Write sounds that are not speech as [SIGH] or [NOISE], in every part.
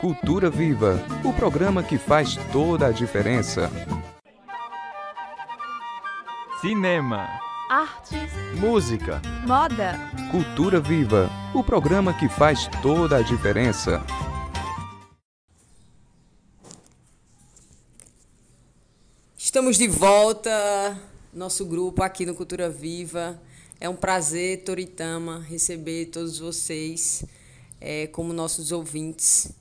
Cultura Viva, o programa que faz toda a diferença. Cinema, artes, música, moda. Cultura Viva, o programa que faz toda a diferença. Estamos de volta, nosso grupo aqui no Cultura Viva. É um prazer, Toritama, receber todos vocês é, como nossos ouvintes.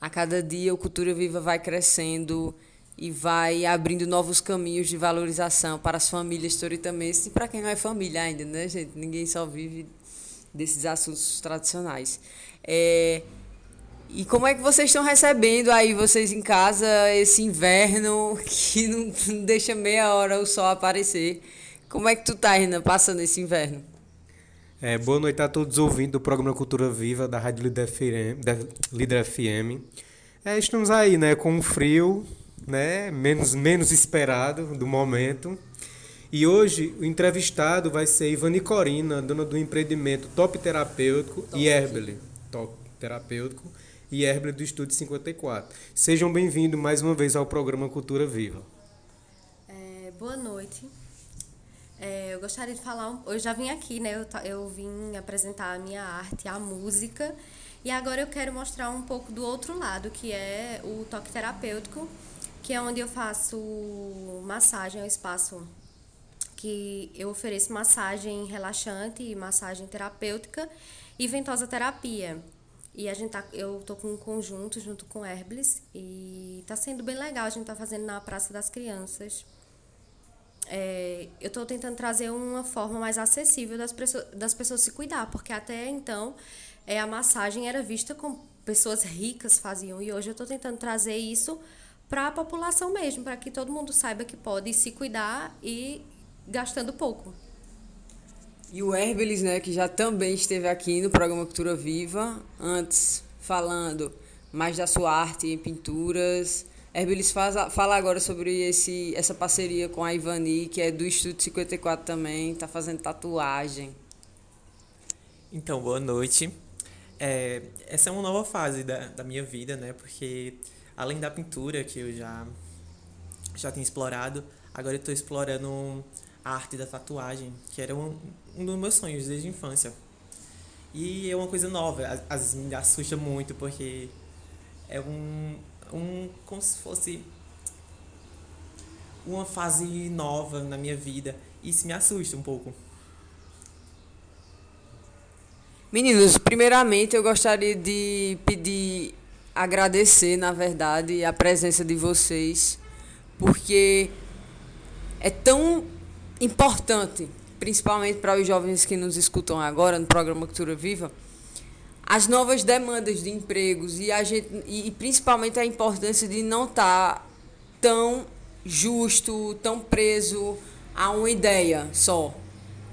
A cada dia o Cultura Viva vai crescendo e vai abrindo novos caminhos de valorização para as famílias toritamenses e para quem não é família ainda, né, gente? Ninguém só vive desses assuntos tradicionais. É, e como é que vocês estão recebendo aí, vocês em casa, esse inverno [LAUGHS] que não, não deixa meia hora o sol aparecer? Como é que tu tá, Renan, passando esse inverno? É, boa noite a todos ouvindo do programa Cultura Viva da Rádio Líder FM. Da Líder FM. É, estamos aí, né, com um frio, né, menos, menos esperado do momento. E hoje o entrevistado vai ser Ivani Corina, dona do empreendimento Top Terapêutico Top. e Herbele. Top Terapêutico e Herbele do Estúdio 54. Sejam bem-vindos mais uma vez ao programa Cultura Viva. É, boa noite. É, eu gostaria de falar, eu já vim aqui, né? Eu, eu vim apresentar a minha arte, a música, e agora eu quero mostrar um pouco do outro lado, que é o toque terapêutico, que é onde eu faço massagem, é um espaço que eu ofereço massagem relaxante, massagem terapêutica e ventosa terapia. E a gente tá, eu tô com um conjunto junto com Herbles e tá sendo bem legal. A gente tá fazendo na Praça das Crianças é, eu estou tentando trazer uma forma mais acessível das, pessoas, das pessoas se cuidar, porque até então é, a massagem era vista como pessoas ricas faziam, e hoje eu estou tentando trazer isso para a população mesmo, para que todo mundo saiba que pode se cuidar e gastando pouco. E o Herbelis, né, que já também esteve aqui no programa Cultura Viva, antes falando mais da sua arte em pinturas, Herbilis fala agora sobre esse, essa parceria com a Ivani, que é do Estúdio 54 também, está fazendo tatuagem. Então, boa noite. É, essa é uma nova fase da, da minha vida, né? Porque além da pintura, que eu já, já tinha explorado, agora eu estou explorando a arte da tatuagem, que era um, um dos meus sonhos desde a infância. E é uma coisa nova, às vezes me assusta muito, porque é um, um como se fosse uma fase nova na minha vida. Isso me assusta um pouco. Meninos, primeiramente eu gostaria de pedir, agradecer, na verdade, a presença de vocês, porque é tão importante, principalmente para os jovens que nos escutam agora no programa Cultura Viva, as novas demandas de empregos e, a gente, e principalmente a importância de não estar tá tão justo, tão preso a uma ideia só.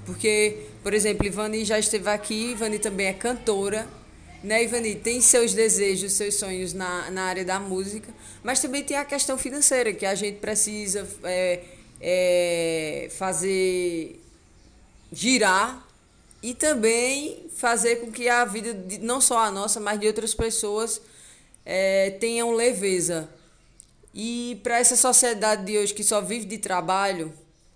Porque, por exemplo, Ivani já esteve aqui, Ivani também é cantora, né, Ivani? Tem seus desejos, seus sonhos na, na área da música, mas também tem a questão financeira, que a gente precisa é, é, fazer girar e também fazer com que a vida, de, não só a nossa, mas de outras pessoas, é, tenham leveza. E para essa sociedade de hoje que só vive de trabalho,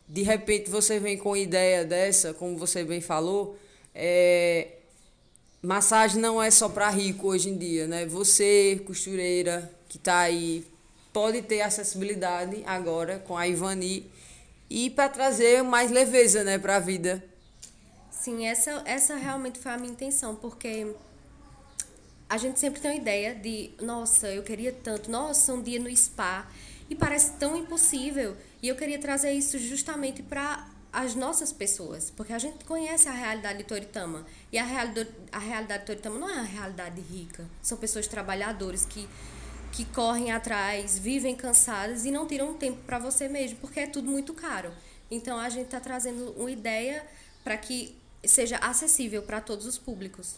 de repente você vem com ideia dessa, como você bem falou, é, massagem não é só para rico hoje em dia, né? Você, costureira, que está aí, pode ter acessibilidade agora com a Ivani e para trazer mais leveza, né, para a vida Sim, essa, essa realmente foi a minha intenção, porque a gente sempre tem uma ideia de, nossa, eu queria tanto, nossa, um dia no spa, e parece tão impossível. E eu queria trazer isso justamente para as nossas pessoas, porque a gente conhece a realidade de Toritama. E a realidade, a realidade de Toritama não é uma realidade rica. São pessoas trabalhadoras que, que correm atrás, vivem cansadas e não tiram tempo para você mesmo, porque é tudo muito caro. Então a gente está trazendo uma ideia para que seja acessível para todos os públicos.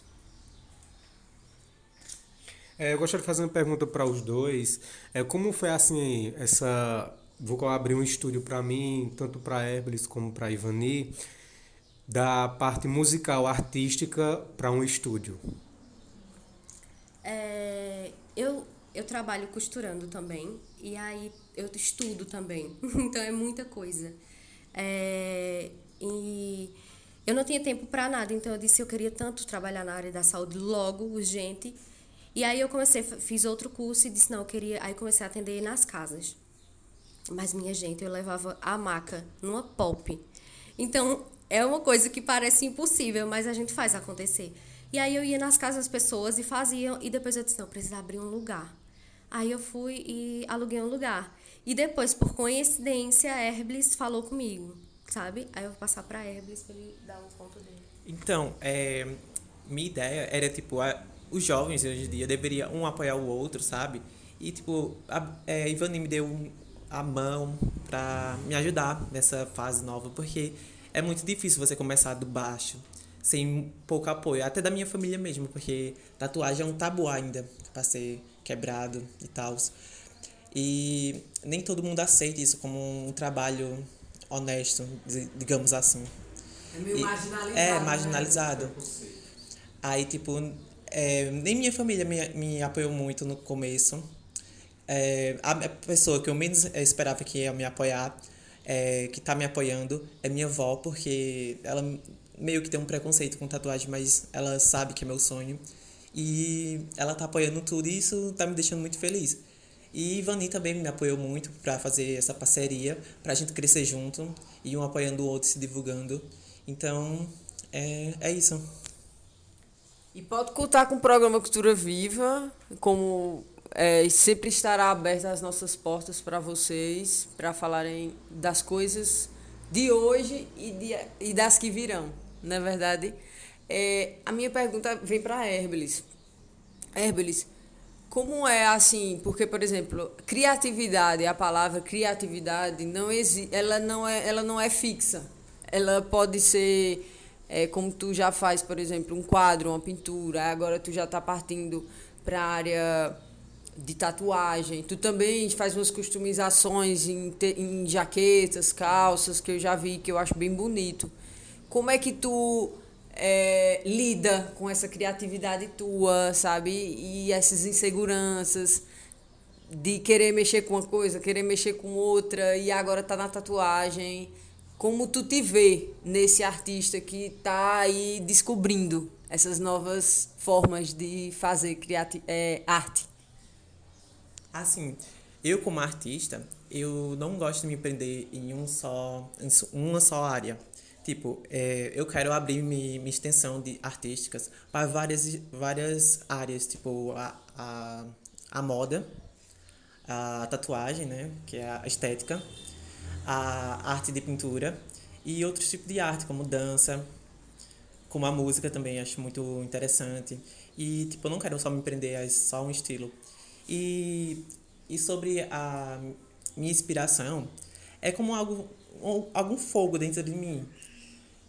É, eu gostaria de fazer uma pergunta para os dois. É, como foi assim essa vou abrir um estúdio para mim, tanto para Herbelis como para Ivani, da parte musical artística para um estúdio? É, eu trabalho costurando também. E aí eu estudo também. [LAUGHS] então é muita coisa. É, e eu não tinha tempo para nada. Então eu disse eu queria tanto trabalhar na área da saúde logo, urgente. E aí eu comecei, fiz outro curso e disse não, eu queria. Aí comecei a atender nas casas. Mas minha gente, eu levava a maca numa pop. Então é uma coisa que parece impossível, mas a gente faz acontecer. E aí eu ia nas casas das pessoas e fazia, e depois eu disse, não, precisa abrir um lugar. Aí eu fui e aluguei um lugar. E depois, por coincidência, a Herbles falou comigo, sabe? Aí eu vou passar pra Herbles pra ele dar um ponto dele. Então, é, minha ideia era, tipo, a, os jovens hoje em dia deveriam um apoiar o outro, sabe? E, tipo, a, é, Ivani me deu a mão pra me ajudar nessa fase nova, porque é muito difícil você começar do baixo, sem pouco apoio, até da minha família mesmo, porque tatuagem é um tabu ainda para ser quebrado e tal. E nem todo mundo aceita isso como um trabalho honesto, digamos assim. É meio E- marginalizado. É, né? marginalizado. Aí, tipo, é, nem minha família me, me apoiou muito no começo. É, a pessoa que eu menos eh, esperava que ia me apoiar, é, que tá me apoiando, é minha avó, porque ela meio que tem um preconceito com tatuagem, mas ela sabe que é meu sonho. E ela tá apoiando tudo e isso tá me deixando muito feliz. E Ivani também me apoiou muito para fazer essa parceria, pra gente crescer junto, e um apoiando o outro, se divulgando. Então, é, é isso. E pode contar com o programa Cultura Viva, como é, sempre estará aberta as nossas portas para vocês, para falarem das coisas de hoje e, de, e das que virão, não é verdade? É, a minha pergunta vem para Herbelis. Herbelis, como é assim? Porque, por exemplo, criatividade, a palavra criatividade, não exi ela, não é, ela não é fixa. Ela pode ser, é, como tu já faz, por exemplo, um quadro, uma pintura, agora tu já está partindo para a área de tatuagem. Tu também faz umas customizações em, te- em jaquetas, calças, que eu já vi, que eu acho bem bonito. Como é que tu é, lida com essa criatividade tua, sabe? E essas inseguranças de querer mexer com uma coisa, querer mexer com outra e agora tá na tatuagem. Como tu te vê nesse artista que tá aí descobrindo essas novas formas de fazer criati é, arte? Assim, eu como artista, eu não gosto de me prender em um só, em uma só área. Tipo, é, eu quero abrir mi- minha extensão de artísticas para várias, várias áreas, tipo a, a, a moda, a tatuagem, né, que é a estética, a arte de pintura e outros tipos de arte, como dança, como a música também, acho muito interessante. E, tipo, eu não quero só me prender a só um estilo. E, e sobre a minha inspiração, é como algo, um- algum fogo dentro de mim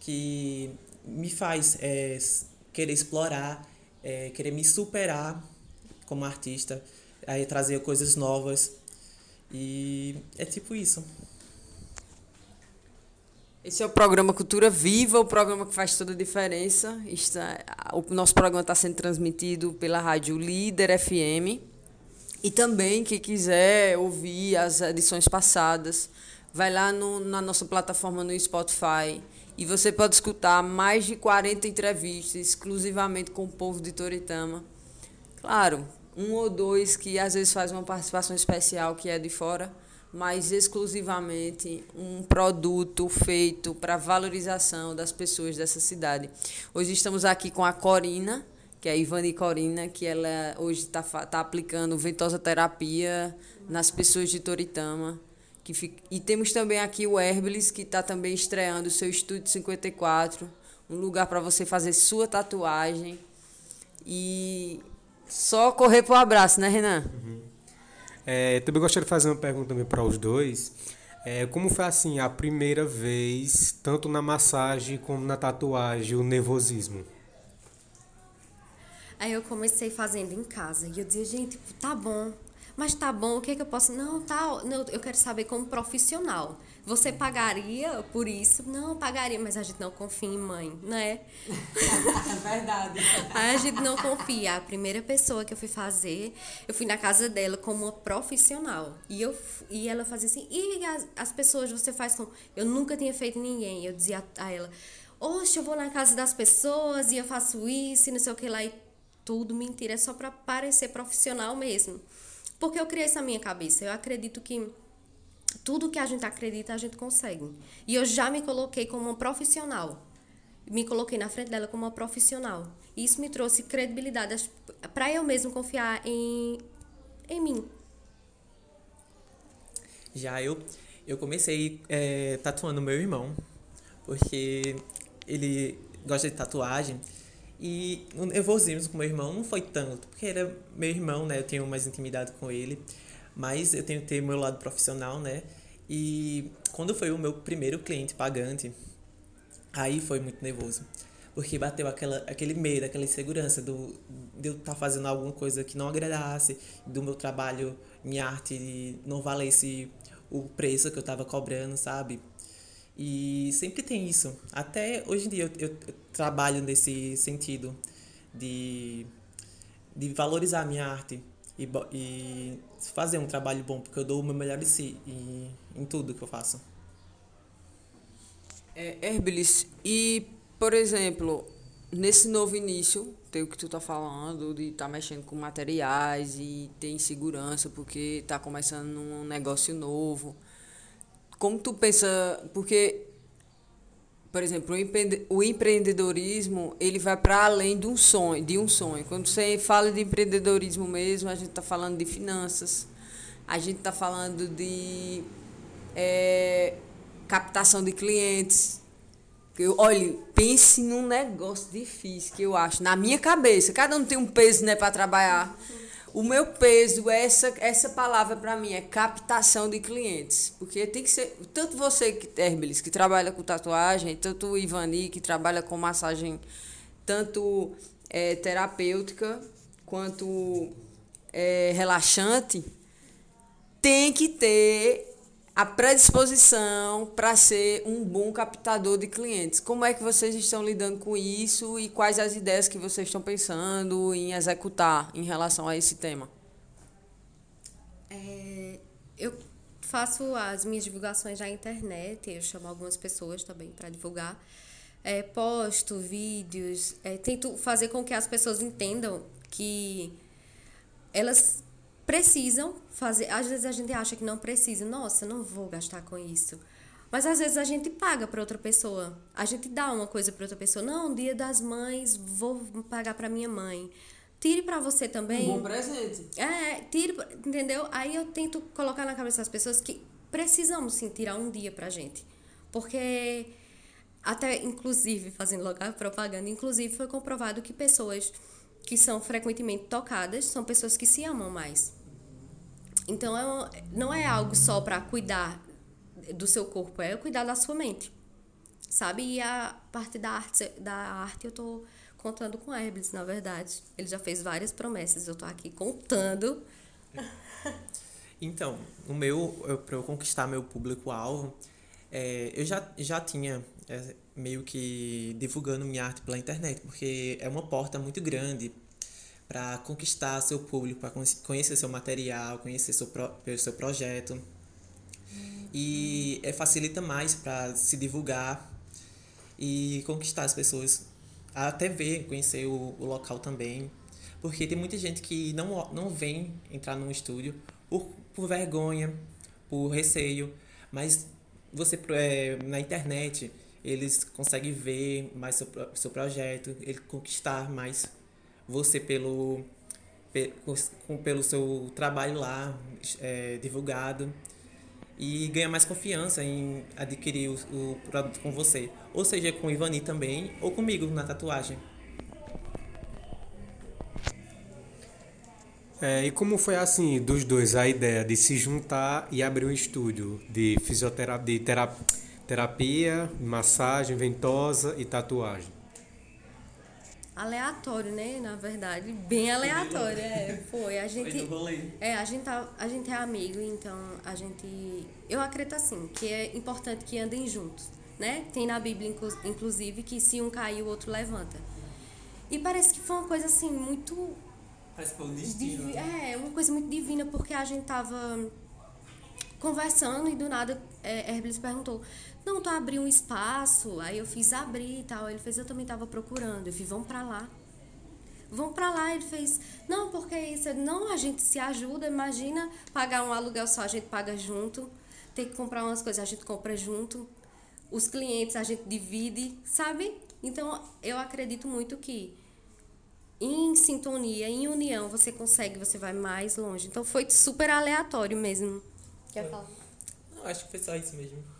que me faz é, querer explorar, é, querer me superar como artista, aí trazer coisas novas. E é tipo isso. Esse é o programa Cultura Viva, o programa que faz toda a diferença. Está, o nosso programa está sendo transmitido pela rádio Líder FM. E também, quem quiser ouvir as edições passadas, vai lá no- na nossa plataforma no Spotify e você pode escutar mais de 40 entrevistas exclusivamente com o povo de Toritama. Claro, um ou dois que às vezes faz uma participação especial que é de fora, mas exclusivamente um produto feito para valorização das pessoas dessa cidade. Hoje estamos aqui com a Corina, que é a Ivani Corina, que ela hoje está tá aplicando ventosa terapia nas pessoas de Toritama. Que fica, e temos também aqui o Herbelis, que está também estreando o seu Estúdio 54, um lugar para você fazer sua tatuagem. E só correr pro abraço, né, Renan? É, também gostaria de fazer uma pergunta também para os dois. É, como foi assim a primeira vez, tanto na massagem como na tatuagem, o nervosismo? Aí eu comecei fazendo em casa. E eu dizia, gente, tá bom. Mas tá bom, o que é que eu posso. Não, tá, não, eu quero saber como profissional. Você pagaria por isso? Não, pagaria, mas a gente não confia em mãe, né? [LAUGHS] É verdade. Aí a gente não confia. A primeira pessoa que eu fui fazer, eu fui na casa dela como uma profissional. E, eu, e ela fazia assim, e as, as pessoas você faz com. Eu nunca tinha feito ninguém. Eu dizia a ela, oxe, eu vou na casa das pessoas e eu faço isso e não sei o que lá. E tudo mentira, é só para parecer profissional mesmo. Porque eu criei isso na minha cabeça. Eu acredito que tudo que a gente acredita, a gente consegue. E eu já me coloquei como uma profissional. Me coloquei na frente dela como uma profissional. E isso me trouxe credibilidade para eu mesmo confiar em, em mim. Já eu, eu comecei é, tatuando meu irmão, porque ele gosta de tatuagem. E o nervosismo com meu irmão não foi tanto, porque era meu irmão, né? Eu tenho mais intimidade com ele. Mas eu tenho que ter meu lado profissional, né? E quando foi o meu primeiro cliente pagante, aí foi muito nervoso. Porque bateu aquela, aquele medo, aquela insegurança do, de eu estar tá fazendo alguma coisa que não agradasse, do meu trabalho em arte não valesse o preço que eu estava cobrando, sabe? E sempre tem isso. Até hoje em dia eu, eu, trabalho nesse sentido de, de valorizar a minha arte e, e fazer um trabalho bom, porque eu dou o meu melhor de si em, em tudo que eu faço. É, Herbilis, e, por exemplo, nesse novo início, tem o que tu tá falando, de tá mexendo com materiais e ter insegurança, porque tá começando um negócio novo. Como tu pensa, porque por exemplo, o empreendedorismo ele vai para além de um sonho, de um sonho. Quando você fala de empreendedorismo mesmo, a gente está falando de finanças, a gente está falando de é, captação de clientes. Eu, olha, pense num negócio difícil que eu acho, na minha cabeça. Cada um tem um peso né, para trabalhar. O meu peso, essa, essa palavra para mim é captação de clientes. Porque tem que ser. Tanto você, Herbelis, que trabalha com tatuagem, tanto o Ivani, que trabalha com massagem tanto é, terapêutica quanto é, relaxante, tem que ter a predisposição para ser um bom captador de clientes. Como é que vocês estão lidando com isso e quais as ideias que vocês estão pensando em executar em relação a esse tema? É, eu faço as minhas divulgações na internet, eu chamo algumas pessoas também para divulgar. É, posto vídeos, é, tento fazer com que as pessoas entendam que elas precisam fazer. Às vezes a gente acha que não precisa. Nossa, não vou gastar com isso. Mas às vezes a gente paga para outra pessoa. A gente dá uma coisa para outra pessoa. Não, dia das mães, vou pagar para minha mãe. Tire para você também. Um bom presente. É, tire, entendeu? Aí eu tento colocar na cabeça das pessoas que precisamos sim tirar um dia pra gente. Porque até inclusive fazendo local propaganda, inclusive foi comprovado que pessoas que são frequentemente tocadas são pessoas que se amam mais. Então, é, não é algo só para cuidar do seu corpo, é cuidar da sua mente. Sabe? E a parte da arte, da arte eu tô contando com Herbles, na verdade. Ele já fez várias promessas, eu tô aqui contando. [LAUGHS] Então, o meu, para eu conquistar meu público-alvo, é, eu já, já tinha é, meio que divulgando minha arte pela internet, porque é uma porta muito grande para conquistar seu público, para conhecer seu material, conhecer seu, pro, seu projeto. E é, facilita mais para se divulgar e conquistar as pessoas. Até ver, conhecer o, o local também. Porque tem muita gente que não, não vem entrar num estúdio por, por vergonha, por receio. Mas você é, na internet eles conseguem ver mais seu, seu projeto, ele conquistar mais você pelo, pelo seu trabalho lá é, divulgado e ganha mais confiança em adquirir o, o, produto com você. Ou seja, com o Ivani também, ou comigo na tatuagem. É, e como foi assim, dos dois, a ideia de se juntar e abrir um estúdio de fisioterapia, de terapia, massagem ventosa e tatuagem? Aleatório, né? Na verdade, bem aleatório. É, foi. A gente. Foi. É, a gente, tá, a gente é amigo, então a gente. Eu acredito assim, que é importante que andem juntos. Né? Tem na Bíblia, inclu- inclusive, que se um cair, o outro levanta. E parece que foi uma coisa assim, muito Parece que foi o destino. Divi- É, uma coisa muito divina, porque a gente tava conversando e do nada é, Herbles perguntou: Não, tu abriu um espaço? Aí eu fiz abrir e tal. Ele fez: Eu também tava procurando. Eu fiz: Vamos pra lá. Vão pra lá. Ele fez: Não, porque isso. Não, a gente se ajuda. Imagina pagar um aluguel só, a gente paga junto. Ter que comprar umas coisas, a gente compra junto. Os clientes a gente divide, sabe? Então eu acredito muito que em sintonia, em união, você consegue, você vai mais longe. Então foi super aleatório mesmo. Quer falar? Não, acho que foi só isso mesmo.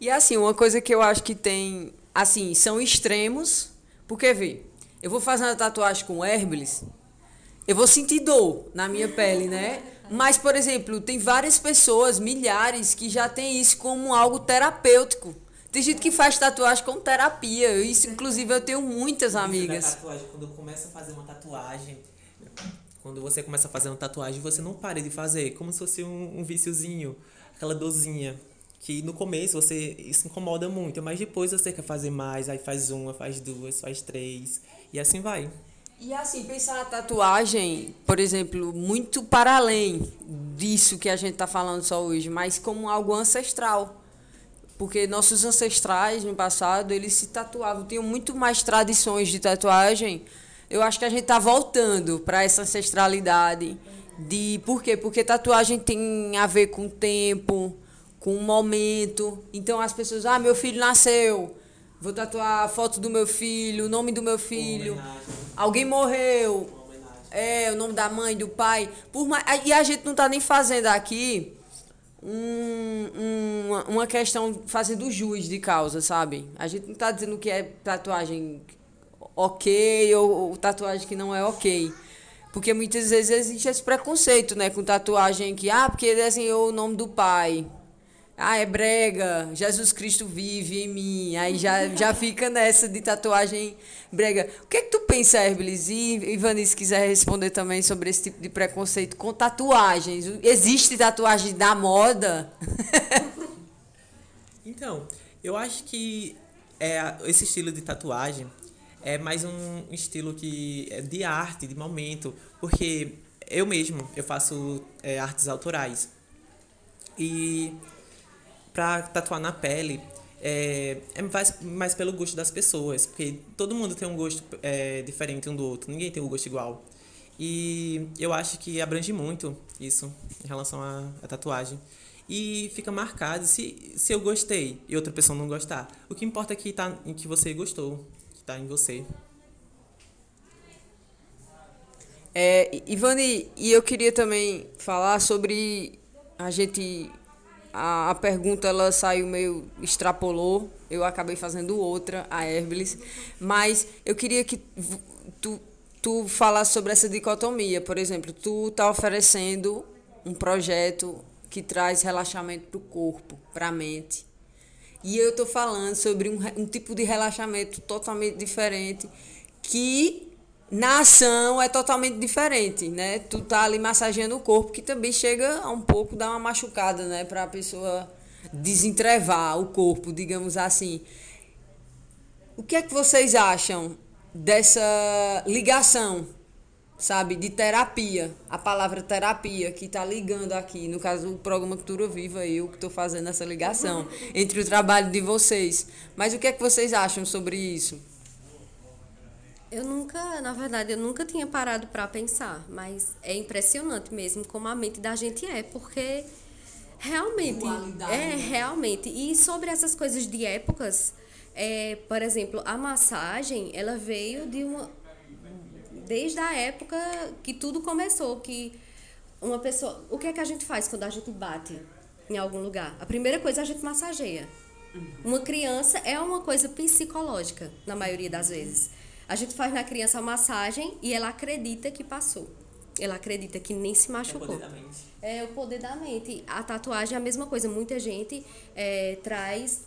E assim, uma coisa que eu acho que tem, assim, são extremos, porque vê, eu vou fazer uma tatuagem com Herbles, eu vou sentir dor na minha pele, né? Mas, por exemplo, tem várias pessoas, milhares, que já tem isso como algo terapêutico. Tem gente que faz tatuagem com terapia. Isso, inclusive, eu tenho muitas da amigas. tatuagem, quando começa a fazer uma tatuagem, quando você começa a fazer uma tatuagem, você não para de fazer, como se fosse um, um viciozinho, aquela dorzinha. Que no começo você isso incomoda muito, mas depois você quer fazer mais, aí faz uma, faz duas, faz três, e assim vai. E assim, pensar na tatuagem, por exemplo, muito para além disso que a gente está falando só hoje, mas como algo ancestral. Porque nossos ancestrais no passado, eles se tatuavam, tinham muito mais tradições de tatuagem. Eu acho que a gente está voltando para essa ancestralidade. De, por quê? Porque tatuagem tem a ver com tempo, com o momento. Então as pessoas, ah, meu filho nasceu. Vou tatuar a foto do meu filho, o nome do meu filho. Alguém morreu. É, o nome da mãe, do pai. Por mais, e a gente não tá nem fazendo aqui um, um- uma- uma questão fazendo jus de causa, sabe? A gente não tá dizendo que é tatuagem ok ou, ou tatuagem que não é ok. Porque muitas vezes existe esse preconceito, né? Com tatuagem que, ah, porque desenhou o nome do pai. Ah, é brega, Jesus Cristo vive em mim. Aí já, já fica nessa de tatuagem brega. O que é que tu pensa, Herbelis? E Ivani, se quiser responder também sobre esse tipo de preconceito com tatuagens. Existe tatuagem da moda? [LAUGHS] Então, eu acho que é, esse estilo de tatuagem é mais um estilo que é de arte, de momento, porque eu mesmo eu faço é, artes autorais e pra tatuar na pele é, é mais, mais pelo gosto das pessoas, porque todo mundo tem um gosto é, diferente um do outro, ninguém tem um gosto igual. E eu acho que abrange muito isso em relação à, tatuagem. E fica marcado se, se eu gostei e outra pessoa não gostar. O que importa é que, tá, que você gostou, que tá em você. É, Ivani, e eu queria também falar sobre a gente. A, a pergunta ela saiu meio extrapolou. Eu acabei fazendo outra, a Herbelis. Mas eu queria que tu, tu falasse sobre essa dicotomia. Por exemplo, tu tá oferecendo um projeto que traz relaxamento para o corpo, para a mente. E eu estou falando sobre um, um tipo de relaxamento totalmente diferente que na ação é totalmente diferente, né? Tu tá ali massageando o corpo que também chega a um pouco dar uma machucada, né, para a pessoa desentrevar o corpo, digamos assim. O que é que vocês acham dessa ligação, sabe, de terapia? A palavra terapia que está ligando aqui, no caso o programa Cultura Viva, eu que estou fazendo essa ligação [LAUGHS] entre o trabalho de vocês. Mas o que é que vocês acham sobre isso? Eu nunca, na verdade, eu nunca tinha parado para pensar, mas é impressionante mesmo como a mente da gente é, porque realmente Dualidade, é né? realmente. E sobre essas coisas de épocas, é, por exemplo, a massagem, ela veio de uma desde a época que tudo começou, que uma pessoa, o que é que a gente faz quando a gente bate em algum lugar? A primeira coisa a gente massageia. Uma criança é uma coisa psicológica, na maioria das vezes. A gente faz na criança a massagem e ela acredita que passou. Ela acredita que nem se É machucou. poder da mente. É o poder da mente. A tatuagem é a mesma coisa. Muita gente é, traz,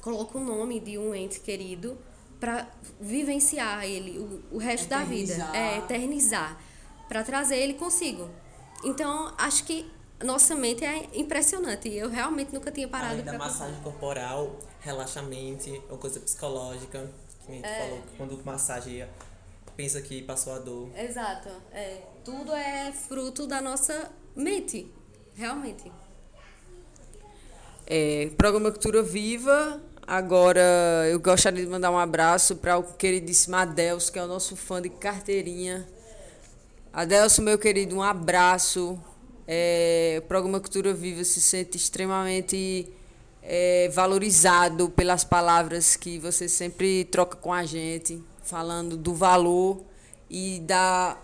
coloca o nome de um ente querido para vivenciar ele o, o resto da vida, Eternizar. é eternizar, para trazer ele consigo. Então, acho que nossa mente é impressionante. Eu realmente nunca tinha parado para massagem corporal, relaxamento, uma coisa psicológica. Que a gente falou que quando massageia, pensa que passou a dor. Exato. É, tudo é fruto da nossa mente, realmente. É, programa Cultura Viva. Agora eu gostaria de mandar um abraço para o queridíssimo Adelso, que é o nosso fã de carteirinha. Adelso, meu querido, um abraço. É, o programa Cultura Viva se sente extremamente é, valorizado pelas palavras que você sempre troca com a gente, falando do valor e da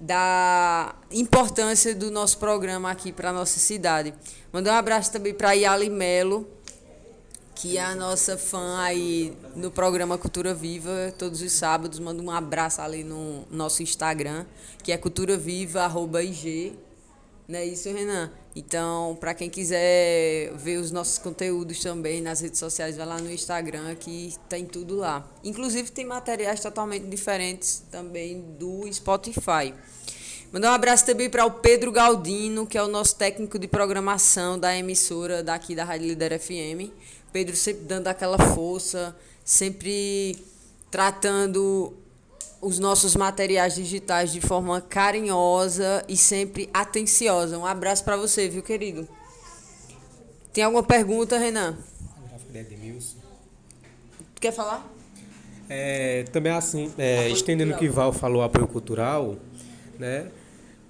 da importância do nosso programa aqui para a nossa cidade. Mandar um abraço também para Yali Melo, que é a nossa fã aí no programa Cultura Viva, todos os sábados. Manda um abraço ali no nosso Instagram, que é culturaviva.ig. Não é isso, Renan? Então, para quem quiser ver os nossos conteúdos também nas redes sociais, vai lá no Instagram que tem tudo lá. Inclusive tem materiais totalmente diferentes também do Spotify. Mandar um abraço também para o Pedro Galdino, que é o nosso técnico de programação da emissora daqui da Rádio Líder FM. Pedro sempre dando aquela força, sempre tratando os nossos materiais digitais de forma carinhosa e sempre atenciosa. Um abraço para você, viu, querido? Tem alguma pergunta, Renan? Tu quer falar? É, também assim, é, estendendo o que Val falou, apoio cultural, né?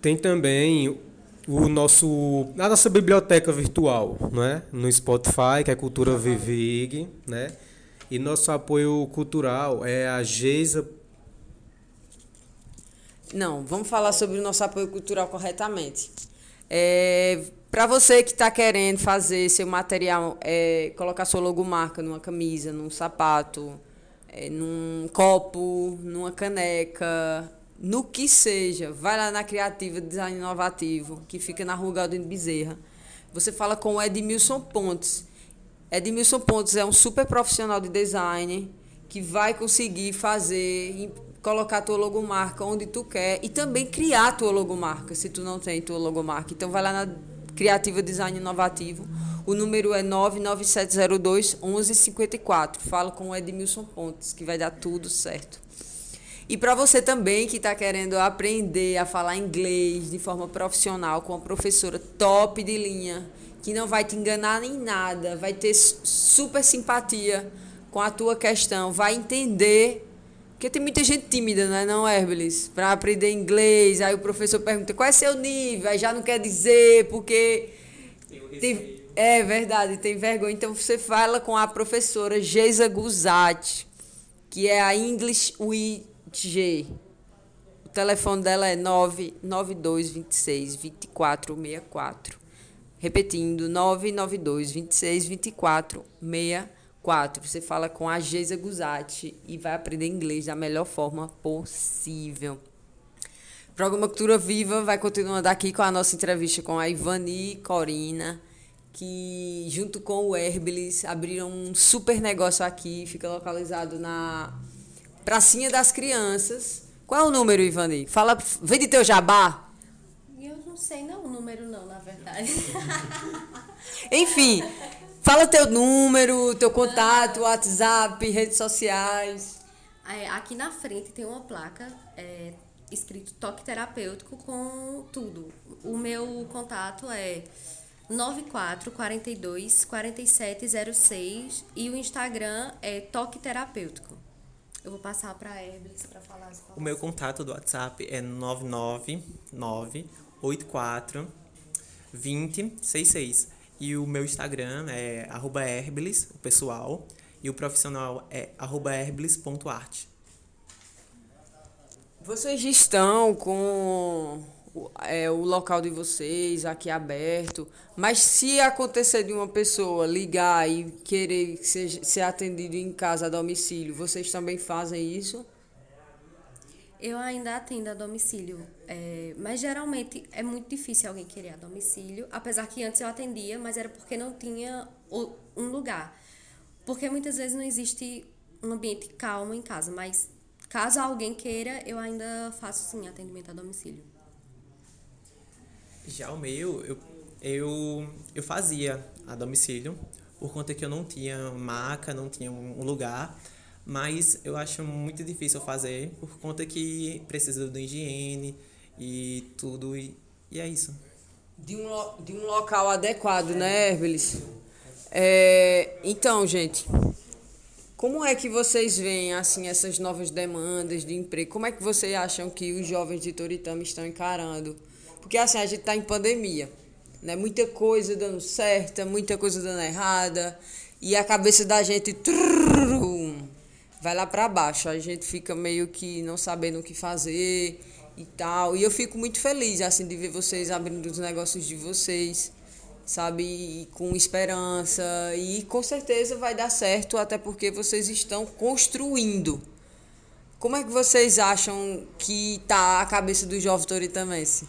Tem também o nosso, a nossa biblioteca virtual, né? No Spotify, que é Cultura Vivig, né? E nosso apoio cultural é a Geisa Não, vamos falar sobre o nosso apoio cultural corretamente. É, para você que está querendo fazer seu material, é, colocar sua logomarca numa camisa, num sapato, é, num copo, numa caneca, no que seja, vai lá na Criativa Design Inovativo, que fica na Rua Galdino Bezerra. Você fala com o Edmilson Pontes. Edmilson Pontes é um super profissional de design que vai conseguir fazer, colocar a tua logomarca onde tu quer e também criar a tua logomarca, se tu não tem tua logomarca. Então vai lá na Criativa Design Inovativo. O número é 99702 1154. Fala com o Edmilson Pontes, que vai dar tudo certo. E para você também que está querendo aprender a falar inglês de forma profissional com uma professora top de linha, que não vai te enganar em nada, vai ter su- super simpatia com a tua questão, vai entender. Porque tem muita gente tímida, né, não, Herbelis? Para aprender inglês, aí o professor pergunta qual é seu nível, aí já não quer dizer, porque tem, é verdade, tem vergonha. Então você fala com a professora Geisa Guzatti, que é a English with G. O telefone dela é 99226 2464. Repetindo, 992 26 24 64. Você fala com a Geisa Guzatti e vai aprender inglês da melhor forma possível. Programa Cultura Viva vai continuando aqui com a nossa entrevista com a Ivani Corina, que junto com o Herbelis abriram um super negócio aqui, fica localizado na Pracinha das Crianças. Qual é o número, Ivani? Fala, vende teu jabá. Eu não sei não o número não, na verdade. Enfim, fala teu número, teu contato, WhatsApp, redes sociais. É, aqui na frente tem uma placa é, escrito toque terapêutico com tudo. O meu contato é 9442 4706 e o Instagram é toque terapêutico. Eu vou passar para a Herbles para falar as O meu contato do WhatsApp é 99984 2066. E o meu Instagram é herbelis, o pessoal. E o profissional é arroba herbelis.art. Vocês estão com o, é, o local de vocês aqui aberto, mas se acontecer de uma pessoa ligar e querer que seja, ser atendido em casa a domicílio, vocês também fazem isso? Eu ainda atendo a domicílio, é, mas geralmente é muito difícil alguém querer a domicílio, apesar que antes eu atendia, mas era porque não tinha um lugar. Porque muitas vezes não existe um ambiente calmo em casa, mas caso alguém queira, eu ainda faço sim atendimento a domicílio. Já o meu, eu, eu, eu fazia a domicílio, por conta que eu não tinha maca, não tinha um lugar, mas eu acho muito difícil fazer, por conta que precisa de higiene e tudo, e, e é isso. De um, lo- de um local adequado, né, Herbelis? É, então, gente, como é que vocês veem assim essas novas demandas de emprego? Como é que vocês acham que os jovens de Toritama estão encarando? Porque assim, a gente está em pandemia, né? Muita coisa dando certa, muita coisa dando errada, e a cabeça da gente vai lá para baixo. A gente fica meio que não sabendo o que fazer e tal. E eu fico muito feliz assim de ver vocês abrindo os negócios de vocês, sabe, e com esperança e com certeza vai dar certo, até porque vocês estão construindo. Como é que vocês acham que tá a cabeça do jovem toritamense?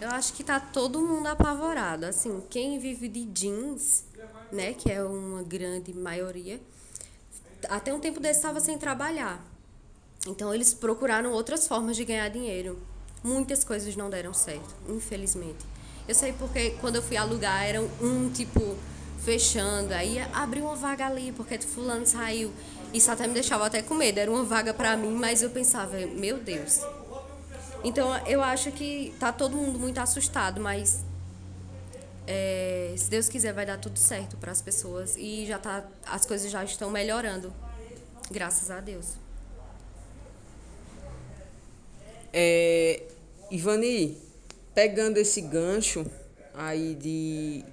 Eu acho que tá todo mundo apavorado. Assim, quem vive de jeans, né, que é uma grande maioria, até um tempo desse estava sem trabalhar. Então eles procuraram outras formas de ganhar dinheiro. Muitas coisas não deram certo, infelizmente. Eu sei porque quando eu fui alugar era um tipo fechando, aí abriu uma vaga ali porque fulano saiu. Isso até me deixava até com medo. Era uma vaga para mim, mas eu pensava, meu Deus, então eu acho que tá todo mundo muito assustado, mas é, se Deus quiser vai dar tudo certo para as pessoas e já tá as coisas já estão melhorando. Graças a Deus. É, Ivani, pegando esse gancho aí de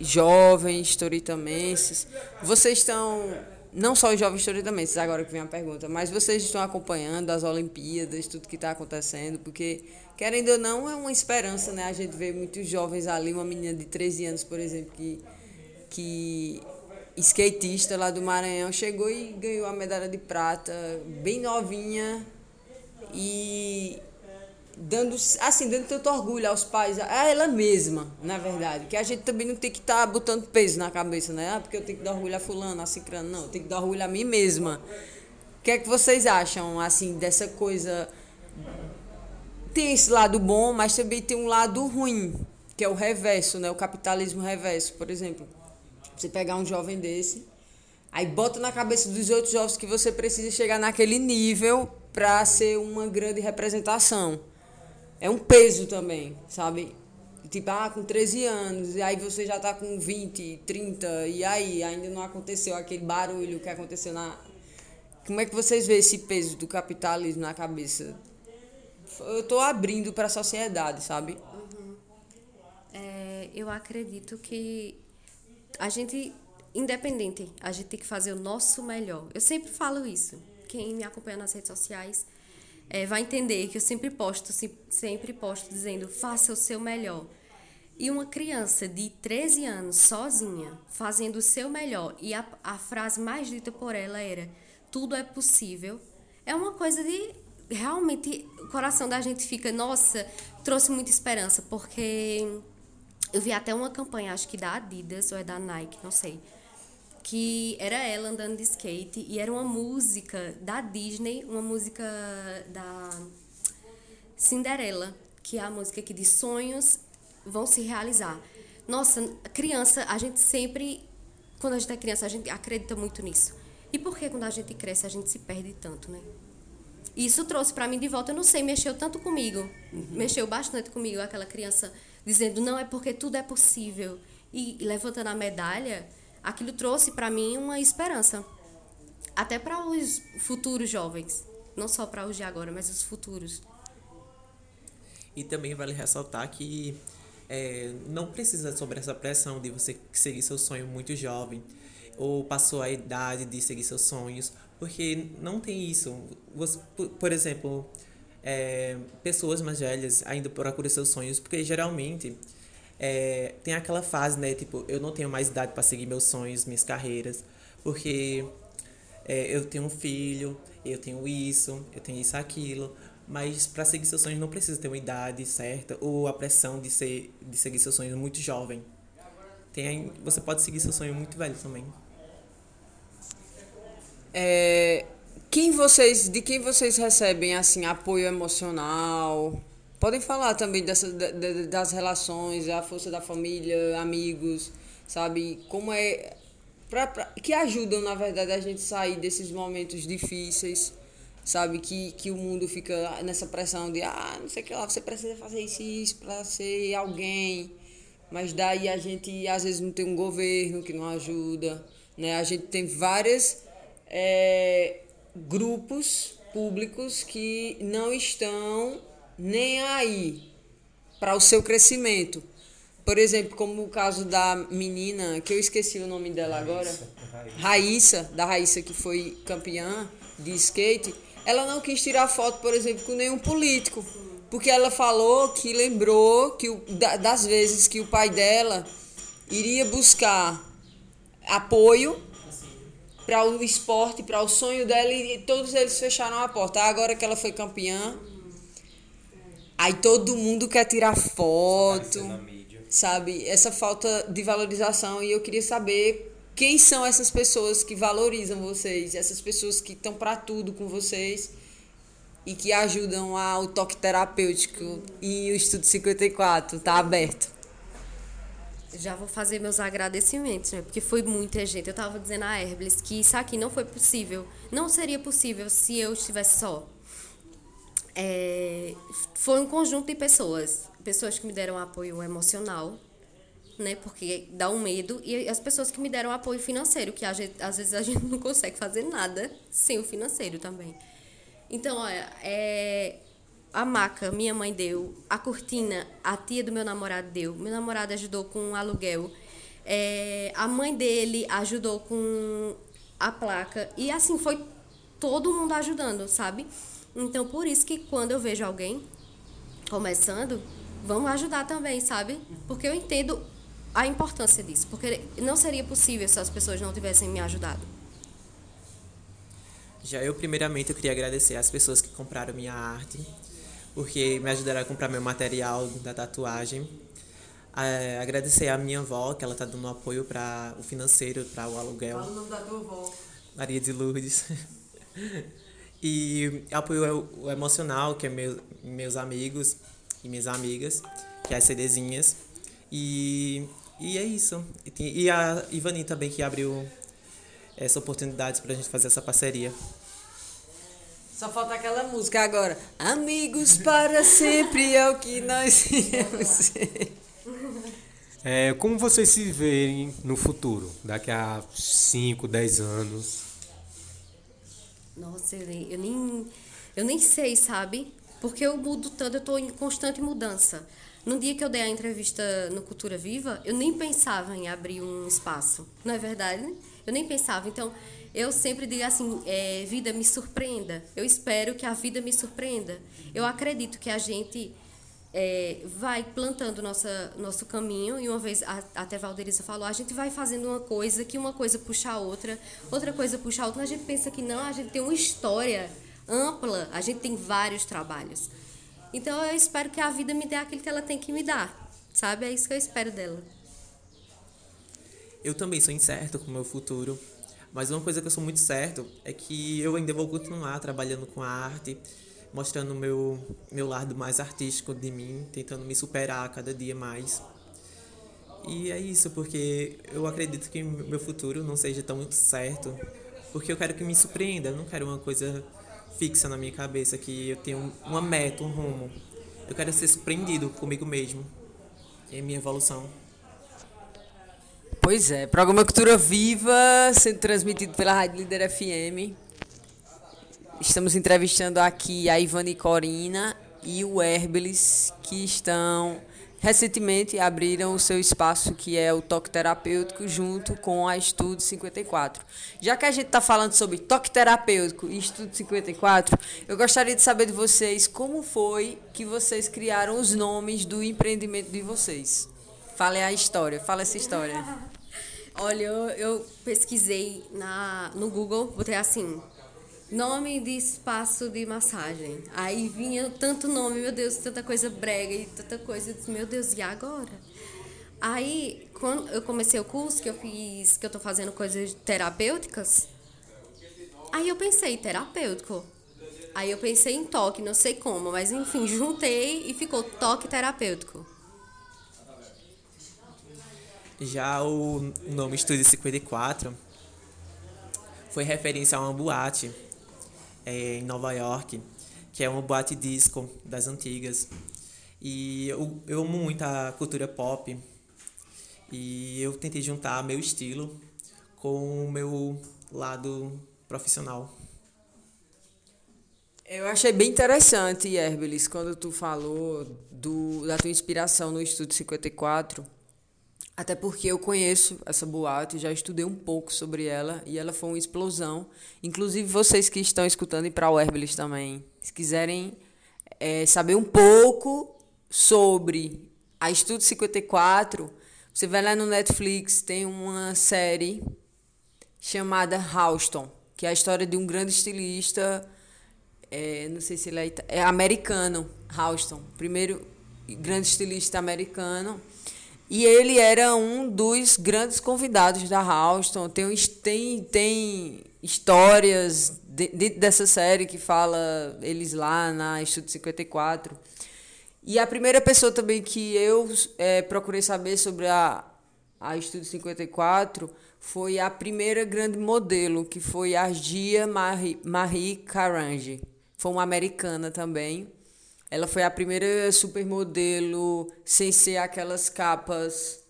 jovens toritamenses, vocês estão, não só os jovens toritamenses, agora que vem a pergunta, mas vocês estão acompanhando as Olimpíadas, tudo que está acontecendo, porque, querendo ou não, é uma esperança, né? A gente vê muitos jovens ali, uma menina de 13 anos, por exemplo, que, que skatista lá do Maranhão chegou e ganhou a medalha de prata, bem novinha, e dando assim dando tanto orgulho aos pais a ela mesma na verdade. Que a gente também não tem que estar botando peso na cabeça né? Ah, porque eu tenho que dar orgulho a fulano a cicrano. Não eu tenho que dar orgulho a mim mesma. O que é que vocês acham assim dessa coisa tem esse lado bom mas também tem um lado ruim que é o reverso né o capitalismo reverso por exemplo você pegar um jovem desse aí bota na cabeça dos outros jovens que você precisa chegar naquele nível para ser uma grande representação. É um peso também, sabe? Tipo, ah, com 13 anos, e aí você já tá com 20, 30, e aí ainda não aconteceu aquele barulho que aconteceu na. Como é que vocês veem esse peso do capitalismo na cabeça? Eu tô abrindo para a sociedade, sabe? É, eu acredito que a gente, independente, a gente tem que fazer o nosso melhor. Eu sempre falo isso. Quem me acompanha nas redes sociais é, vai entender que eu sempre posto, se- sempre posto dizendo faça o seu melhor. E uma criança de 13 anos, sozinha, fazendo o seu melhor, e a, a frase mais dita por ela era: tudo é possível, é uma coisa de. Realmente, o coração da gente fica, nossa, trouxe muita esperança, porque eu vi até uma campanha, acho que da Adidas ou é da Nike, não sei, que era ela andando de skate e era uma música da Disney, uma música da Cinderela, que é a música que diz sonhos vão se realizar. Nossa, criança, a gente sempre, quando a gente é criança, a gente acredita muito nisso. E por que quando a gente cresce a gente se perde tanto, né? E isso trouxe para mim de volta, eu não sei, mexeu tanto comigo. Mexeu bastante comigo aquela criança dizendo, não, é porque tudo é possível. E, e levantando a medalha, aquilo trouxe para mim uma esperança. Até para os futuros jovens. Não só para os de agora, mas os futuros. E também vale ressaltar que é, não precisa sobre essa pressão de você seguir seu sonho muito jovem ou passou a idade de seguir seus sonhos, porque não tem isso. Você, por, exemplo, é, pessoas mais velhas ainda procuram seus sonhos, porque geralmente é, tem aquela fase, né? Tipo, eu não tenho mais idade para seguir meus sonhos, minhas carreiras, porque é, eu tenho um filho, eu tenho isso, eu tenho isso, aquilo. Mas para seguir seus sonhos não precisa ter uma idade certa ou a pressão de, ser, de seguir seus sonhos muito jovem. Tem, você pode seguir seu sonho muito velho também. É, quem vocês, de quem vocês recebem assim apoio emocional? Podem falar também dessas da- da- das relações, a força da família, amigos, sabe? Como é pra, pra- que ajudam na verdade a gente sair desses momentos difíceis, sabe? Que, que o mundo fica nessa pressão de ah, não sei o que lá, você precisa fazer isso isso para ser alguém. Mas daí a gente às vezes não tem um governo que não ajuda, né? A gente tem várias é, grupos públicos que não estão nem aí para o seu crescimento. Por exemplo, como o caso da menina, que eu esqueci o nome dela agora, Raíssa, da Raíssa que foi campeã de skate, ela não quis tirar foto, por exemplo, com nenhum político, porque ela falou que lembrou que o, da- das vezes que o pai dela iria buscar apoio para o esporte, para o sonho dela e todos eles fecharam a porta. Agora que ela foi campeã, aí todo mundo quer tirar foto, sabe? Essa falta de valorização e eu queria saber quem são essas pessoas que valorizam vocês, essas pessoas que estão para tudo com vocês e que ajudam ao toque terapêutico e o Estudo 54 tá aberto. Já vou fazer meus agradecimentos, né? Porque foi muita gente. Eu tava dizendo a Herbles que isso aqui não foi possível. Não seria possível se eu estivesse só. É, foi um conjunto de pessoas. Pessoas que me deram apoio emocional, né? Porque dá um medo. E as pessoas que me deram apoio financeiro, que gente- às vezes a gente [LAUGHS] não consegue fazer nada sem o financeiro também. Então, olha, é, a maca minha mãe deu, a cortina a tia do meu namorado deu, meu namorado ajudou com o aluguel, é, a mãe dele ajudou com a placa e assim foi todo mundo ajudando, sabe? Então por isso que quando eu vejo alguém começando, vamos ajudar também, sabe? Porque eu entendo a importância disso, porque não seria possível se as pessoas não tivessem me ajudado. Já eu, primeiramente, eu queria agradecer às pessoas que compraram minha arte, porque me ajudaram a comprar meu material da tatuagem. É, agradecer à minha avó, que ela está dando apoio para o financeiro, para o aluguel. o nome da tua avó. Maria de Lourdes. [LAUGHS] e apoio o emocional, que é meu, meus amigos e minhas amigas, que é as CDzinhas. E, e é isso. E, tem- e a Ivani também, que abriu essa oportunidade para a gente fazer essa parceria. Só falta aquela música agora. Amigos para sempre é o que nós iremos ser. É, como vocês se veem no futuro, daqui a 5, 10 anos? Nossa, eu nem, eu nem, eu nem sei, sabe? Porque eu mudo tanto, eu estou em constante mudança. No dia que eu dei a entrevista no Cultura Viva, eu nem pensava em abrir um espaço. Não é verdade? Eu nem pensava. Então, eu sempre digo assim, é, vida me surpreenda. Eu espero que a vida me surpreenda. Eu acredito que a gente é, vai plantando nossa, nosso caminho e uma vez a- até Valderiza falou, a gente vai fazendo uma coisa que uma coisa puxa a outra, outra coisa puxa a outra, a gente pensa que não, a gente tem uma história ampla, a gente tem vários trabalhos. Então eu espero que a vida me dê aquilo que ela tem que me dar, sabe? É isso que eu espero dela. Eu também sou incerto com o meu futuro, mas uma coisa que eu sou muito certo é que eu ainda vou continuar trabalhando com a arte, mostrando o meu, meu lado mais artístico de mim, tentando me superar cada dia mais. E é isso, porque eu acredito que meu futuro não seja tão certo, porque eu quero que me surpreenda, eu não quero uma coisa fixa na minha cabeça, que eu tenho uma meta, um rumo. Eu quero ser surpreendido comigo mesmo, em minha evolução. Pois é, programa Cultura Viva, sendo transmitido pela Rádio Líder FM. Estamos entrevistando aqui a Ivani Corina e o Herbelis, que estão recentemente abriram o seu espaço que é o toque terapêutico junto com a Estudo 54. Já que a gente está falando sobre toque terapêutico e Estudo 54, eu gostaria de saber de vocês como foi que vocês criaram os nomes do empreendimento de vocês. Fale a história, fala essa história. [LAUGHS] Olha, eu, eu pesquisei na, no Google, botei assim, nome de espaço de massagem. Aí vinha tanto nome, meu Deus, tanta coisa brega e tanta coisa. Meu Deus, e agora? Aí, quando eu comecei o curso, que eu fiz, que eu tô fazendo coisas terapêuticas, Aí eu pensei, terapêutico. Aí eu pensei em toque, não sei como, mas enfim, [LAUGHS] juntei e ficou toque terapêutico. Já o nome Estúdio 54 foi referência a uma boate é, em Nova York, que é uma boate disco das antigas. E eu, eu amo muito a cultura pop e eu tentei juntar meu estilo com o meu lado profissional. Eu achei bem interessante, Herbelis, quando tu falou do, da tua inspiração no Estúdio 54. Até porque eu conheço essa boate, já estudei um pouco sobre ela e ela foi uma explosão. Inclusive vocês que estão escutando e para o Herbelis também, se quiserem é, saber um pouco sobre a Estúdio 54, você vai lá no Netflix, tem uma série chamada Houston, que é a história de um grande estilista é, não sei se ele é, é americano, Houston, primeiro grande estilista americano. E ele era um dos grandes convidados da Houston. Tem, tem, tem histórias dentro dessa série que fala eles lá na Estúdio 54. E a primeira pessoa também que eu é, procurei saber sobre a, a Estúdio 54 foi a primeira grande modelo, que foi a Gia Marie, Marie Carange foi uma americana também. Ela foi a primeira supermodelo sem ser aquelas capas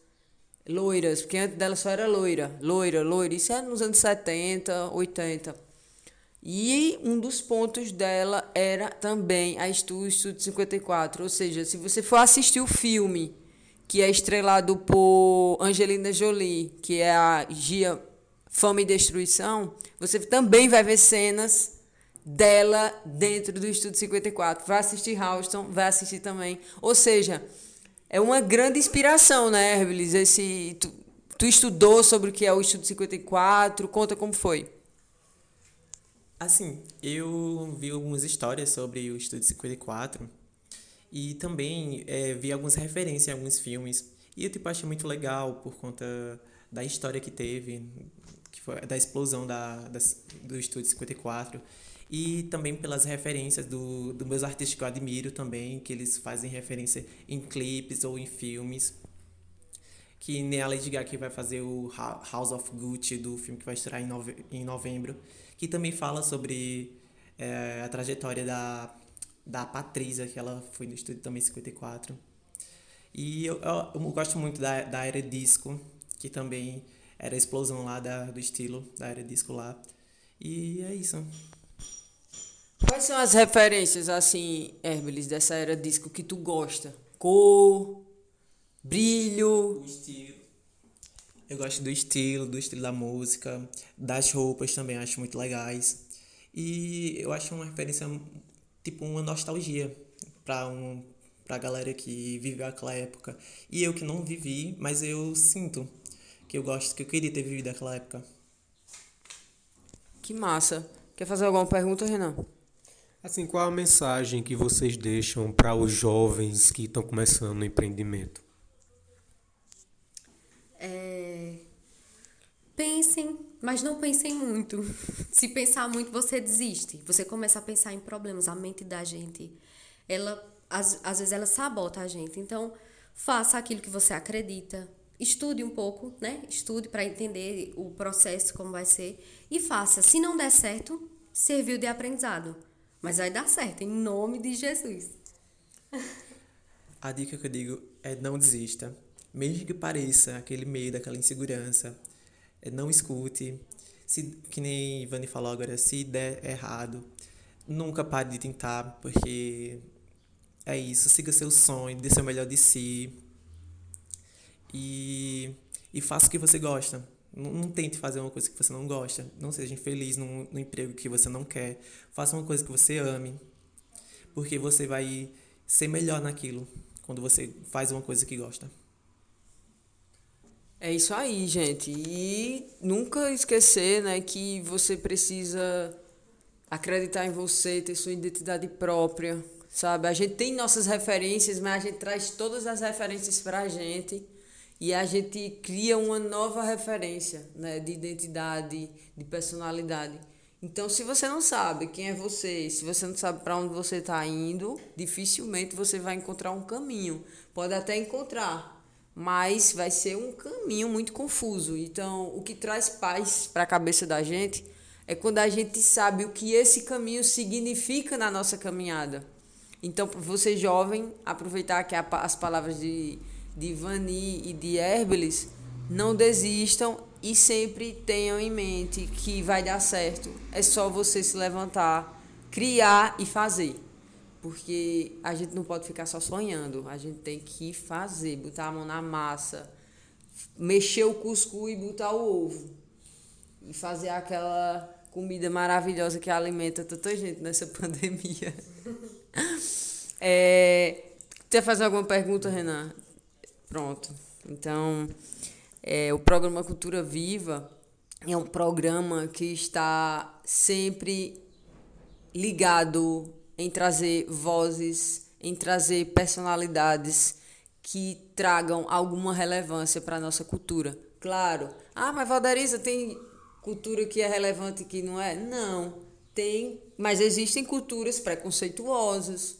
loiras, porque antes dela só era loira, loira, loira. Isso é nos anos 70, 80. E um dos pontos dela era também a Estúdio 54. Ou seja, se você for assistir o filme, que é estrelado por Angelina Jolie, que é a Gia Fama e Destruição, você também vai ver cenas dela dentro do Estúdio 54. Vai assistir Houston, vai assistir também. Ou seja, é uma grande inspiração, né, Herbelis? Esse, tu, tu estudou sobre o que é o Estúdio 54, conta como foi. Assim, eu vi algumas histórias sobre o Estúdio 54 e também é, vi algumas referências em alguns filmes. E eu tipo, achei muito legal por conta da história que teve, que foi da explosão da, da do Estúdio 54 e também pelas referências do, do meus artistas que eu admiro também, que eles fazem referência em clipes ou em filmes. Que nem a Lady Gaga que vai fazer o House of Gucci do filme que vai estrear em, nove, em novembro, que também fala sobre é, a trajetória da, da Patrícia, que ela foi no estúdio também 54. E eu, eu, eu gosto muito da, da era disco, que também era a explosão lá da, do estilo da era disco lá. E é isso. Quais são as referências, assim, Hermelis, dessa era disco que tu gosta? Cor, brilho. O estilo. Eu gosto do estilo, do estilo da música, das roupas também acho muito legais. E eu acho uma referência, tipo, uma nostalgia pra, um, pra galera que viveu aquela época. E eu que não vivi, mas eu sinto que eu gosto, que eu queria ter vivido aquela época. Que massa. Quer fazer alguma pergunta, Renan? Assim, qual a mensagem que vocês deixam para os jovens que estão começando no empreendimento? É... Pensem, mas não pensem muito. [LAUGHS] Se pensar muito, você desiste. Você começa a pensar em problemas. A mente da gente, ela às, às vezes ela sabota a gente. Então, faça aquilo que você acredita. Estude um pouco, né? Estude para entender o processo, como vai ser. E faça. Se não der certo, serviu de aprendizado. Mas vai dar certo, em nome de Jesus. A dica que eu digo é não desista. Mesmo que pareça aquele medo, aquela insegurança, é não escute. Se, que nem Ivani falou agora, se der errado, nunca pare de tentar, porque é isso. Siga seu sonho, dê seu melhor de si. E, e faça o que você gosta. Não, não, tente fazer uma coisa que você não gosta. Não seja infeliz no, no emprego que você não quer. Faça uma coisa que você ame. Porque você vai ser melhor naquilo quando você faz uma coisa que gosta. É isso aí, gente. E nunca esquecer né, que você precisa acreditar em você, ter sua identidade própria, sabe? A gente tem nossas referências, mas a gente traz todas as referências para a gente e a gente cria uma nova referência né, de identidade, de personalidade. Então, se você não sabe quem é você, se você não sabe para onde você está indo, dificilmente você vai encontrar um caminho. Pode até encontrar, mas vai ser um caminho muito confuso. Então, o que traz paz para a cabeça da gente é quando a gente sabe o que esse caminho significa na nossa caminhada. Então, você jovem, aproveitar que as palavras de, de Ivani e de Herbelis, não desistam e sempre tenham em mente que vai dar certo. É só você se levantar, criar e fazer. Porque a gente não pode ficar só sonhando, a gente tem que fazer, botar a mão na massa, mexer o cuscuz e botar o ovo. E fazer aquela comida maravilhosa que alimenta tanta gente nessa [LAUGHS] pandemia. é, quer fazer alguma pergunta, Renan? Pronto. Então, é, o programa Cultura Viva é um programa que está sempre ligado em trazer vozes, em trazer personalidades que tragam alguma relevância para a nossa cultura. Claro, ah, mas Valderiza tem cultura que é relevante e que não é? Não, tem, mas existem culturas preconceituosas,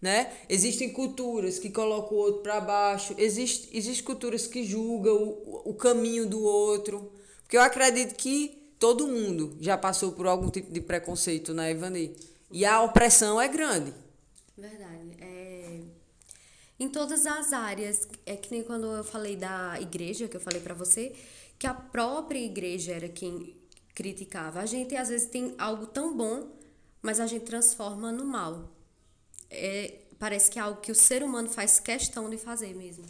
né? Existem culturas que colocam o outro para baixo, existe, existem culturas que julgam o, o caminho do outro. Porque eu acredito que todo mundo já passou por algum tipo de preconceito, né, Ivani? E a opressão é grande. Verdade. É... Em todas as áreas, é que nem quando eu falei da igreja, que eu falei para você, que a própria igreja era quem criticava. A gente às vezes tem algo tão bom, mas a gente transforma no mal é, parece que é algo que o ser humano faz questão de fazer mesmo.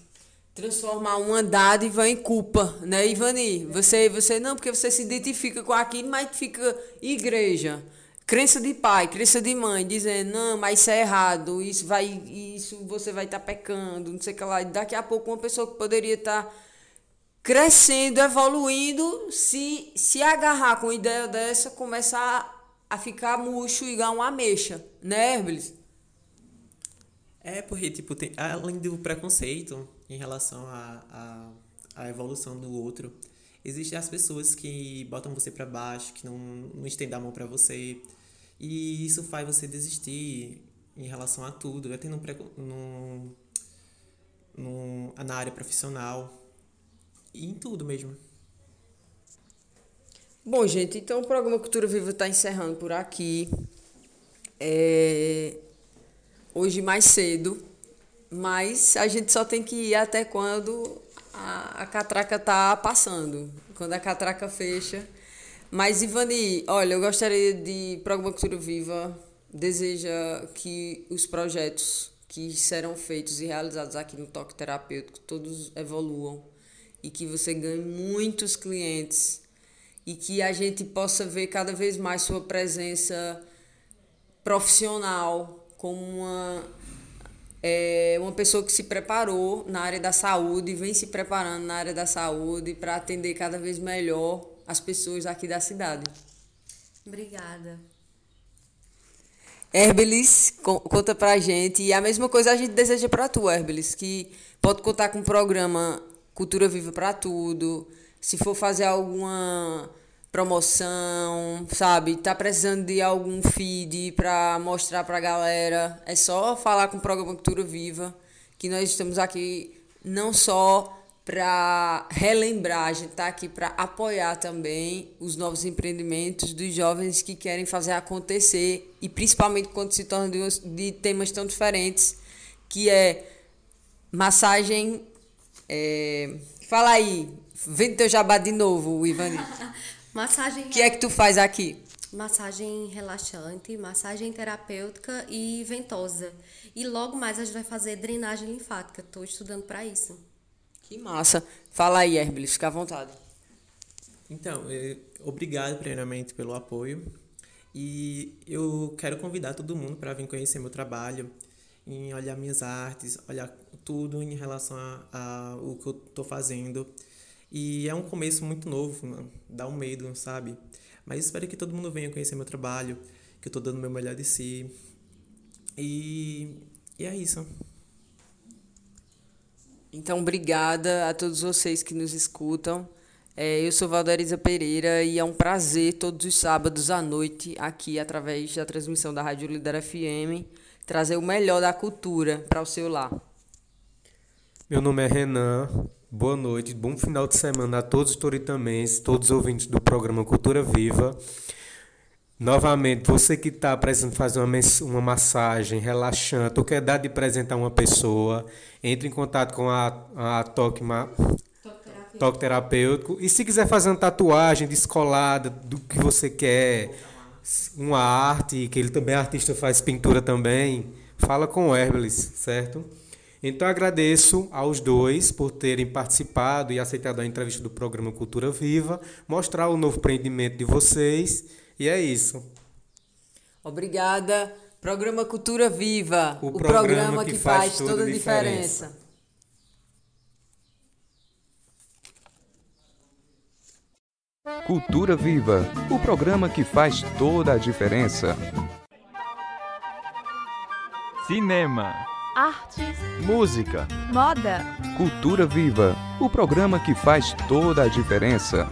Transformar uma dádiva em culpa, né, Ivani? Você, você não, porque você se identifica com aquilo, mas fica igreja. Crença de pai, crença de mãe, dizendo, não, mas isso é errado, isso vai, isso você vai estar tá pecando, não sei o que lá. Daqui a pouco uma pessoa que poderia estar tá crescendo, evoluindo, se, se agarrar com uma ideia dessa, começar a ficar murcho ganhar uma ameixa, né, Herbelis? É, porque, tipo, tem, além do preconceito em relação à a, a, a, evolução do outro, existem as pessoas que botam você para baixo, que não, não estendem a mão para você. E isso faz você desistir em relação a tudo, até no, no, no, na área profissional e em tudo mesmo. Bom, gente, então o programa Cultura Viva está encerrando por aqui. É, hoje mais cedo, mas a gente só tem que ir até quando a, a catraca tá passando, quando a catraca fecha. Mas, Ivani, olha, eu gostaria de Programa Cultura Viva deseja que os projetos que serão feitos e realizados aqui no Toque Terapêutico todos evoluam e que você ganhe muitos clientes e que a gente possa ver cada vez mais sua presença profissional como uma, é, uma pessoa que se preparou na área da saúde, vem se preparando na área da saúde para atender cada vez melhor as pessoas aqui da cidade. Obrigada. Herbelis, conta pra gente. E a mesma coisa a gente deseja para tu, Herbelis, que pode contar com o programa Cultura Viva para Tudo. Se for fazer alguma promoção, sabe? Tá precisando de algum feed para mostrar para a galera, é só falar com o programa Cultura Viva, que nós estamos aqui não só para relembrar, a gente está aqui para apoiar também os novos empreendimentos dos jovens que querem fazer acontecer e principalmente quando se torna de, de temas tão diferentes, que é massagem. É, fala aí, vem teu jabá de novo, Ivani. [LAUGHS] Massagem. O que é que tu faz aqui? Massagem relaxante, massagem terapêutica e ventosa. E logo mais a gente vai fazer drenagem linfática. Estou estudando para isso. Que massa. Fala aí, Herbelis, fica à vontade. Então, é, obrigado primeiramente pelo apoio. E eu quero convidar todo mundo para vir conhecer meu trabalho, em olhar minhas artes, olhar tudo em relação a, a o que eu estou fazendo. E é um começo muito novo, mano. dá um medo, sabe? Mas espero que todo mundo venha conhecer meu trabalho, que eu tô dando o meu melhor de si. E, e é isso. Então, obrigada a todos vocês que nos escutam. É, eu sou Valderiza Pereira e é um prazer todos os sábados à noite, aqui através da transmissão da Rádio Líder FM, trazer o melhor da cultura para o seu lar. Meu nome é Renan. Boa noite, bom final de semana a todos os toritamenses, todos os ouvintes do programa Cultura Viva. Novamente, você que está precisando fazer uma, uma massagem relaxante ou quer dar de presente a uma pessoa, entre em contato com a, a Toque, toque terapêutico. E se quiser fazer uma tatuagem descolada do que você quer, uma arte, que ele também é artista, faz pintura também, fala com o Herbelis, certo? Então agradeço aos dois por terem participado e aceitado a entrevista do programa Cultura Viva, mostrar o novo empreendimento de vocês e é isso. Obrigada. Programa Cultura Viva, o, o programa, programa, que, que faz, faz, toda a diferença. diferença. Cultura Viva, o programa que faz toda a diferença. Cinema, artes, música, moda. Cultura Viva, o programa que faz toda a diferença.